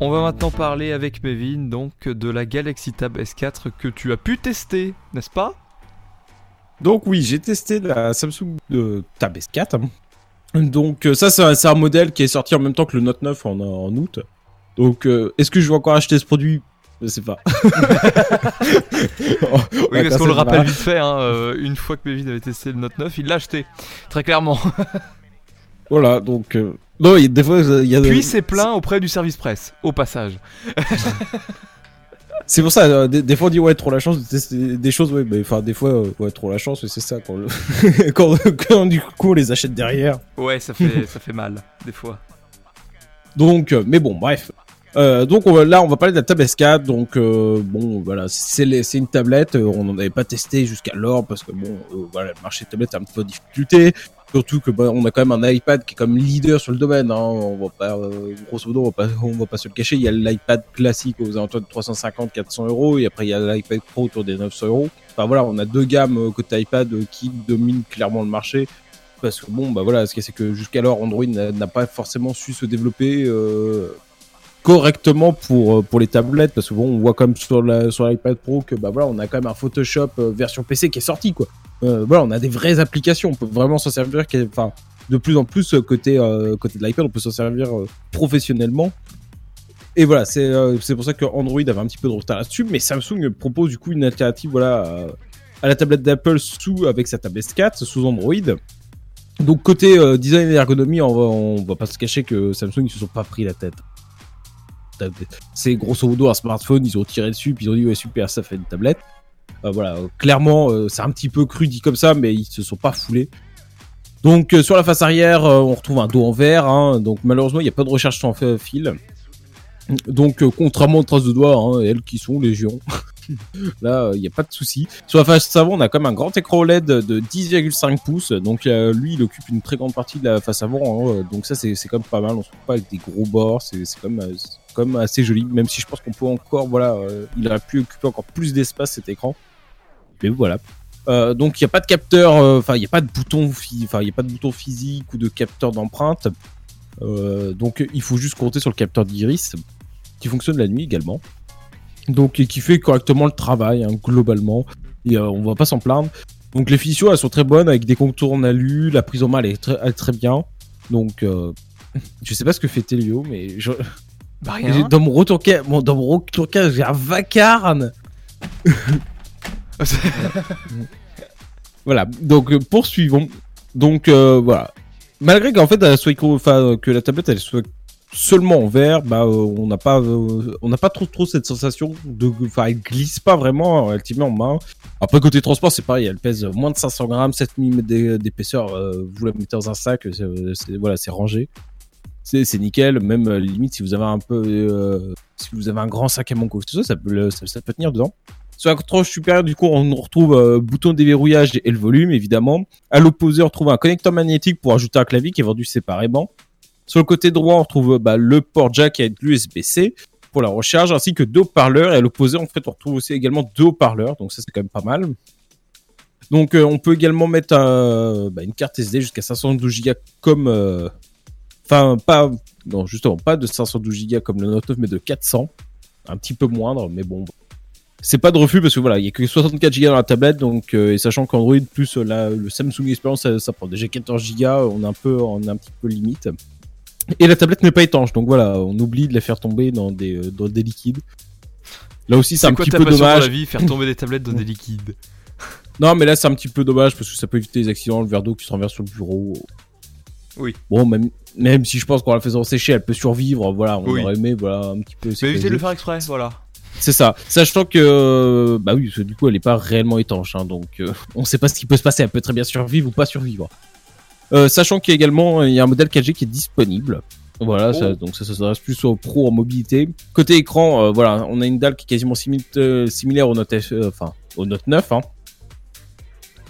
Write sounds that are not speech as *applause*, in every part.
On va maintenant parler avec Mevin donc de la Galaxy Tab S4 que tu as pu tester, n'est-ce pas? Donc oui, j'ai testé la Samsung Tab S4. Donc euh, ça c'est un, modèle qui est sorti en même temps que le Note 9 en, en août. Donc euh, est-ce que je vais encore acheter ce produit? Je sais pas. *laughs* oui, parce qu'on le rappelle vite fait, hein, euh, une fois que Mevin avait testé le Note 9, il l'a acheté, très clairement. voilà, donc non, il y a des fois, il y a. Puis c'est plein auprès du service presse, au passage. *laughs* c'est pour ça, euh, des, fois on dit ouais, trop la chance de tester des choses, ouais, mais enfin, des fois, euh, ouais, trop la chance, c'est ça, *laughs* quand, quand, du coup on les achète derrière. Ouais, ça fait, ça fait mal, des fois. Donc, euh, mais bon, bref. donc on là, on va parler de la tablette S4. Donc bon, voilà, c'est une tablette. on n'en avait pas testé jusqu'alors parce que bon, voilà, le marché de tablette a un peu de difficulté. Surtout que bah, on a quand même un iPad qui est comme leader sur le domaine. Hein. On va pas, euh, grosso modo, on va pas, on va pas se le cacher. Il y a l'iPad classique aux alentours de 350-400 euros et après il y a l'iPad Pro autour des 900 euros. Enfin voilà, on a deux gammes euh, côté iPad euh, qui dominent clairement le marché. Parce que bon, bah voilà, ce qui c'est que jusqu'alors Android n'a pas forcément su se développer euh, correctement pour pour les tablettes parce que bon, on voit comme sur sur l'iPad Pro que bah voilà, on a quand même un Photoshop version PC qui est sorti quoi. Euh, voilà, on a des vraies applications. On peut vraiment s'en servir. Enfin, de plus en plus euh, côté euh, côté de l'iPad, on peut s'en servir professionnellement. Et voilà, c'est pour ça que Android avait un petit peu de retard là-dessus, mais Samsung propose du coup une alternative voilà à, la tablette d'Apple sous avec sa tablette 4 sous Android. Donc côté design et ergonomie, on va, on va pas se cacher que Samsung ils se sont pas pris la tête. C'est grosso modo un smartphone, ils ont tiré dessus, puis ils ont dit ouais super, ça fait une tablette. Euh, voilà, clairement, euh, c'est un petit peu cru dit comme ça, mais ils se sont pas foulés. Donc euh, sur la face arrière, on retrouve un dos en verre. Hein, donc malheureusement, il n'y a pas de recherche sans fil. Donc contrairement aux traces de doigts, hein, elles qui sont légion. *laughs* Là, il n'y a pas de souci. Sur la face avant, on a même un grand écran OLED de 10,5 pouces. Donc lui, il occupe une très grande partie de la face avant. Hein, donc ça, c'est quand même pas mal. On se trouve pas avec des gros bords. C'est quand même assez joli. Même si je pense qu'on peut encore, voilà, il aurait pu occuper encore plus d'espace cet écran mais voilà. Euh, donc il n'y a pas de capteur, euh, enfin il n'y a pas de bouton, enfin il y a pas de bouton physique ou de capteur d'empreinte. Euh, donc il faut juste compter sur le capteur d'iris qui fonctionne la nuit également. Donc qui fait correctement le travail hein, globalement. Et on va pas s'en plaindre. Donc les finitions elles sont très bonnes avec des contours en alu, la prise en main elle est très, très bien. Donc je sais pas ce que fait Telio mais je... Bah, rien. dans mon retour dans mon retour j'ai un vacarme. *laughs* voilà, donc euh, poursuivons. Donc euh, voilà. Malgré qu'en fait, soit, que la tablette elle soit seulement en verre, bah euh, on n'a pas on n'a pas trop trop cette sensation de enfin elle glisse pas vraiment elle en main. Après côté transport c'est pareil, elle pèse moins de 500 grammes, 7 mm d'épaisseur, vous la mettez dans un sac, c'est voilà c'est rangé. C'est nickel, même limite si vous avez un peu si vous avez un grand sac à mon ça, ça peut ça peut tenir dedans. Sur la tranche supérieure, du coup, on retrouve euh, bouton déverrouillage et le volume, évidemment. À l'opposé, on retrouve un connecteur magnétique pour ajouter un clavier qui est vendu séparément. Sur le côté droit, on retrouve bah, le port jack avec l'USB-C pour la recharge, ainsi que deux haut-parleurs. Et à l'opposé, en fait, on retrouve aussi également deux haut-parleurs. Donc ça, c'est quand même pas mal. Donc euh, on peut également mettre bah, une carte SD jusqu'à 512 Go comme... Euh, enfin, pas... Non, justement, pas de 512 Go comme le Note 9, mais de 400. Un petit peu moindre, mais bon, c'est pas de refus parce que voilà, il y a que 64 Go dans la tablette, donc euh, et sachant qu'Android plus euh, le Samsung Experience ça, prend déjà 14 Go, on est un peu, on est un petit peu limite. Et la tablette n'est pas étanche, donc voilà, on oublie de la faire tomber dans des, euh, dans des liquides. Là aussi, c'est un petit peu dommage. la vie, faire tomber des tablettes dans *laughs* des liquides? Non, mais là, c'est un petit peu dommage parce que ça peut éviter les accidents, le verre d'eau qui se renverse sur le bureau. Oui. Bon, même, même si je pense qu'en la faisant sécher, elle peut survivre. Voilà, on aurait aimé, voilà, un petit peu. Mais éviter de le faire exprès, voilà. C'est ça. Sachant que, bah oui, du coup, elle est pas réellement étanche, hein, donc euh, on sait pas ce qui peut se passer. Elle peut très bien survivre ou pas survivre. Euh, sachant qu'il y a également il y a un modèle 4G qui est disponible. Voilà, ça, oh. donc ça, ça s'adresse plus aux pros en mobilité. Côté écran, euh, voilà, on a une dalle qui est quasiment similaire au Note, enfin, au Note 9. Hein.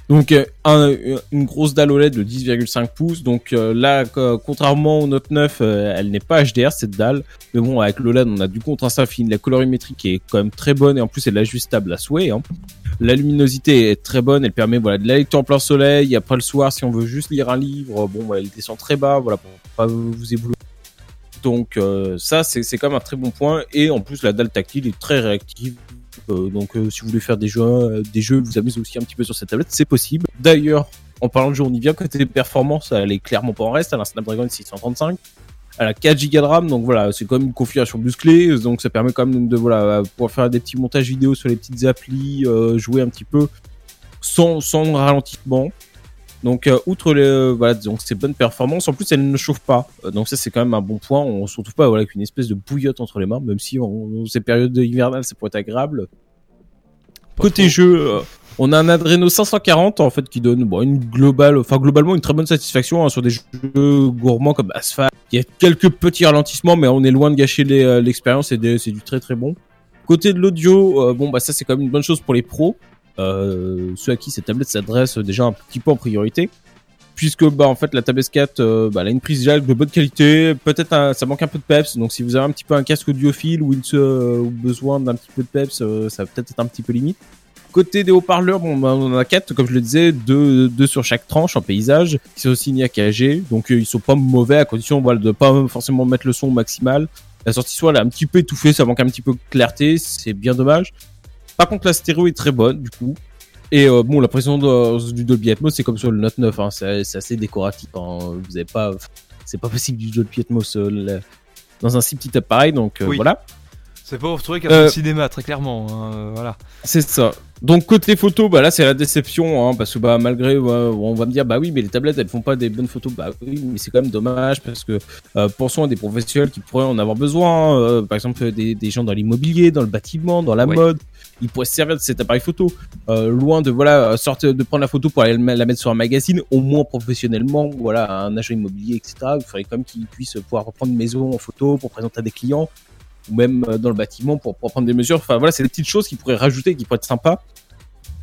Donc euh, un, une grosse dalle OLED de 10,5 pouces. Donc euh, là, contrairement au Note 9, euh, elle n'est pas HDR cette dalle. Mais bon, avec l'OLED, on a du contraste infini, la colorimétrie qui est quand même très bonne et en plus elle est ajustable à souhait. Hein. La luminosité est très bonne, elle permet voilà de la lecture en plein soleil. Après le soir, si on veut juste lire un livre, bon, elle descend très bas, voilà pour pas vous éblouir. Donc ça, c'est quand même un très bon point. Et en plus, la dalle tactile est très réactive. Euh, donc euh, si vous voulez faire des jeux, euh, des jeux, vous amusez aussi un petit peu sur cette tablette, c'est possible. D'ailleurs, en parlant de jeu, on y vient côté performance, elle est clairement pas en reste. Elle a un Snapdragon 635. Elle a 4 Go de RAM, donc voilà, c'est quand même une configuration musclée, donc ça permet quand même de voilà pouvoir faire des petits montages vidéo sur les petites applis, jouer un petit peu sans sans ralentissement. Donc euh, outre les voilà donc ces bonnes performances, en plus elle ne chauffe pas, Euh, donc ça c'est quand même un bon point. On se retrouve pas voilà avec une espèce de bouillotte entre les mains, même si en ces périodes hivernales ça pourrait être agréable. Pas Côté trop. jeu, euh, on a un Adreno 540 en fait qui donne bon, une globale, enfin globalement une très bonne satisfaction hein, sur des jeux gourmands comme Asphalt. Il y a quelques petits ralentissements, mais on est loin de gâcher l'expérience et c'est du très très bon. Côté de l'audio, euh, bon bah ça c'est quand même une bonne chose pour les pros, ceux à qui cette tablette s'adresse déjà un petit peu en priorité. Puisque bah en fait la Tab S4 euh, bah, a une prise jack de bonne qualité, peut-être ça manque un peu de peps, donc si vous avez un petit peu un casque audiophile ou, une, euh, besoin d'un petit peu de peps, euh, ça va peut-être être un petit peu limite. Côté des haut-parleurs, bon, bah, on en a quatre, comme je le disais, deux, sur chaque tranche en paysage, qui sont signés à KG, donc euh, ils sont pas mauvais à condition voilà, de pas forcément mettre le son au maximal. La sortie elle est un petit peu étouffée, ça manque un petit peu de clarté, c'est bien dommage. Par contre la stéréo est très bonne du coup. Et euh, bon, la pression de- du Dolby Atmos, c'est comme sur le Note 9, hein, c'est assez décoratif. hein. Vous avez pas, c'est pas possible du Dolby Atmos euh, le- dans un si petit appareil, donc euh, Oui. voilà. C'est pas retrouvé qu'à Euh, cinéma, très clairement. hein, euh, voilà. C'est ça. Donc côté photo, bah là c'est la déception, hein, parce que bah malgré, on va me dire bah oui mais les tablettes elles font pas des bonnes photos, bah oui mais c'est quand même dommage parce que euh, pensons à des professionnels qui pourraient en avoir besoin, euh, par exemple des, des gens dans l'immobilier, dans le bâtiment, dans la Ouais. mode, ils pourraient se servir de cet appareil photo, euh, loin de voilà sortir de prendre la photo pour aller le- la mettre sur un magazine, au moins professionnellement, voilà un agent immobilier etc. Il faudrait quand même qu'ils puissent pouvoir reprendre une maison en photo pour présenter à des clients ou même euh, dans le bâtiment pour, pour prendre des mesures. Enfin voilà, c'est des petites choses qui pourraient rajouter, qui pourraient être sympas.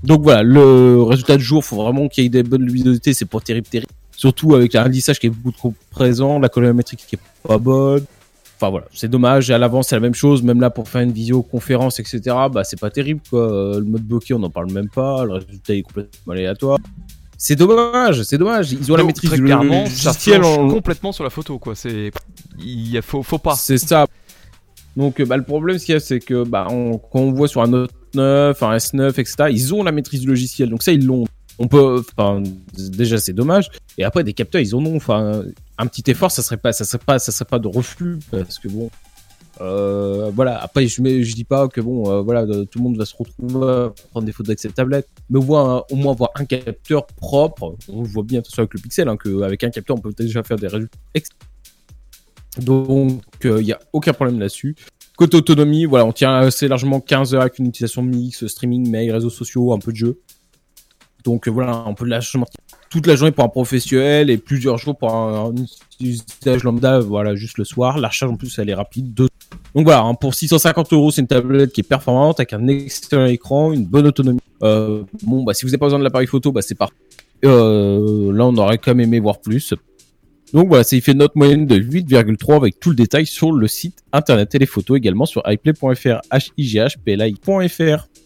Donc voilà, le résultat du jour, faut vraiment qu'il y ait des bonnes luminosités, c'est pas terrible, terrible. Surtout avec l'indissage qui est beaucoup trop présent, la colorimétrie qui est pas bonne. Enfin voilà, c'est dommage. À l'avance, c'est la même chose. Même là, pour faire une visioconférence, etc., bah c'est pas terrible quoi. Euh, Le mode bokeh, on n'en parle même pas. Le résultat est complètement aléatoire. C'est dommage, c'est dommage. Ils ont la maîtrise très du logiciel en- complètement sur la photo, quoi. C'est, il faut, faut pas. C'est ça. Donc euh, bah, le problème ce c'est que bah on, quand on voit sur un Note 9, un S9, etc. Ils ont la maîtrise du logiciel, donc ça ils l'ont. On peut, enfin déjà c'est dommage. Et après des capteurs ils en ont. Enfin un petit effort ça serait pas, ça serait pas, ça serait pas de reflux parce que bon. Euh, voilà. Après je, mets, je dis pas que bon euh, voilà tout le monde va se retrouver à prendre des photos avec cette tablette, mais au moins au moins avoir un capteur propre. On voit bien façon avec le Pixel hein, qu'avec un capteur on peut déjà faire des résultats donc, il n'y a aucun problème là-dessus. Côté autonomie, voilà, on tient assez largement 15 heures avec une utilisation mix, streaming, mail, réseaux sociaux, un peu de jeu. Donc euh, voilà, on peut largement toute la journée pour un professionnel et plusieurs jours pour un, usage lambda, voilà, juste le soir. La recharge en plus, elle est rapide. Donc voilà, hein, pour 650 euros, c'est une tablette qui est performante avec un excellent écran, une bonne autonomie. Euh, bon, bah si vous n'avez pas besoin de l'appareil photo, bah c'est parfait. Euh, là, on aurait quand même aimé voir plus. Donc voilà, il fait une note moyenne de 8,3 avec tout le détail sur le site internet et les photos également sur iplay.fr, h i g h p l i.fr.